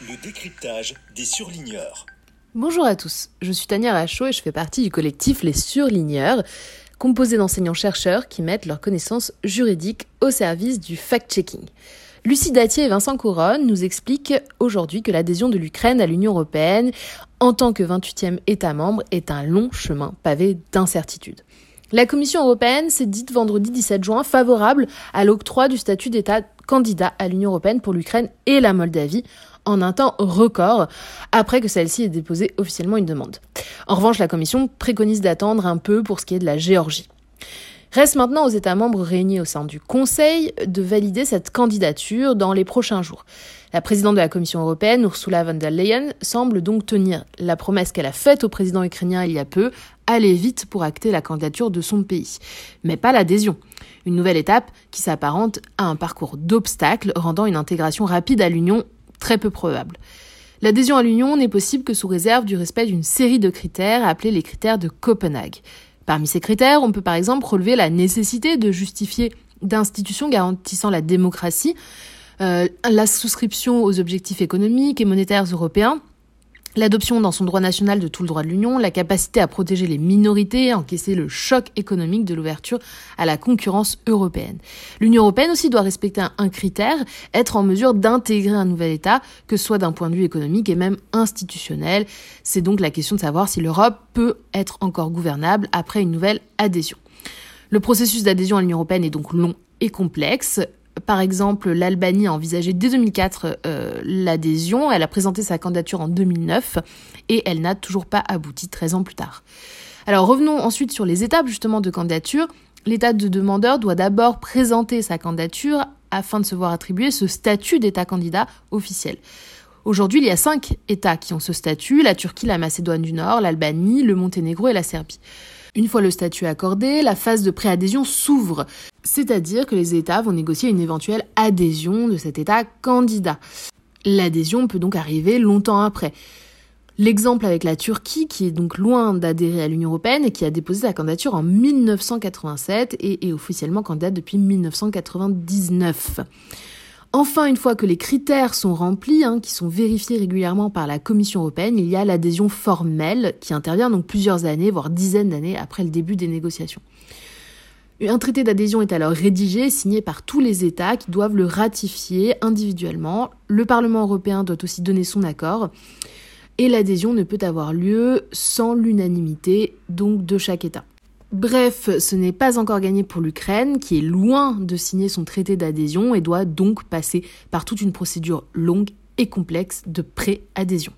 Le décryptage des surligneurs. Bonjour à tous, je suis Tania Rachaud et je fais partie du collectif Les Surligneurs, composé d'enseignants-chercheurs qui mettent leurs connaissances juridiques au service du fact-checking. Lucie Datier et Vincent Couronne nous expliquent aujourd'hui que l'adhésion de l'Ukraine à l'Union européenne en tant que 28e État membre est un long chemin pavé d'incertitudes. La Commission européenne s'est dite vendredi 17 juin favorable à l'octroi du statut d'État candidat à l'Union européenne pour l'Ukraine et la Moldavie en un temps record après que celle-ci ait déposé officiellement une demande. En revanche, la Commission préconise d'attendre un peu pour ce qui est de la Géorgie. Reste maintenant aux États membres réunis au sein du Conseil de valider cette candidature dans les prochains jours. La présidente de la Commission européenne, Ursula von der Leyen, semble donc tenir la promesse qu'elle a faite au président ukrainien il y a peu, aller vite pour acter la candidature de son pays. Mais pas l'adhésion. Une nouvelle étape qui s'apparente à un parcours d'obstacles rendant une intégration rapide à l'Union très peu probable. L'adhésion à l'Union n'est possible que sous réserve du respect d'une série de critères appelés les critères de Copenhague. Parmi ces critères, on peut par exemple relever la nécessité de justifier d'institutions garantissant la démocratie, euh, la souscription aux objectifs économiques et monétaires européens, L'adoption dans son droit national de tout le droit de l'Union, la capacité à protéger les minorités, encaisser le choc économique de l'ouverture à la concurrence européenne. L'Union européenne aussi doit respecter un, critère, être en mesure d'intégrer un nouvel État, que ce soit d'un point de vue économique et même institutionnel. C'est donc la question de savoir si l'Europe peut être encore gouvernable après une nouvelle adhésion. Le processus d'adhésion à l'Union européenne est donc long et complexe. Par exemple, l'Albanie a envisagé dès 2004 euh, l'adhésion, elle a présenté sa candidature en 2009 et elle n'a toujours pas abouti 13 ans plus tard. Alors revenons ensuite sur les étapes justement de candidature. L'État de demandeur doit d'abord présenter sa candidature afin de se voir attribuer ce statut d'État candidat officiel. Aujourd'hui, il y a cinq États qui ont ce statut, la Turquie, la Macédoine du Nord, l'Albanie, le Monténégro et la Serbie. Une fois le statut accordé, la phase de préadhésion s'ouvre, c'est-à-dire que les États vont négocier une éventuelle adhésion de cet État candidat. L'adhésion peut donc arriver longtemps après. L'exemple avec la Turquie, qui est donc loin d'adhérer à l'Union européenne et qui a déposé sa candidature en 1987 et est officiellement candidate depuis 1999. Enfin, une fois que les critères sont remplis, hein, qui sont vérifiés régulièrement par la Commission européenne, il y a l'adhésion formelle qui intervient donc plusieurs années, voire dizaines d'années après le début des négociations. Un traité d'adhésion est alors rédigé, signé par tous les États qui doivent le ratifier individuellement. Le Parlement européen doit aussi donner son accord. Et l'adhésion ne peut avoir lieu sans l'unanimité de chaque État. Bref, ce n'est pas encore gagné pour l'Ukraine, qui est loin de signer son traité d'adhésion et doit donc passer par toute une procédure longue et complexe de pré-adhésion.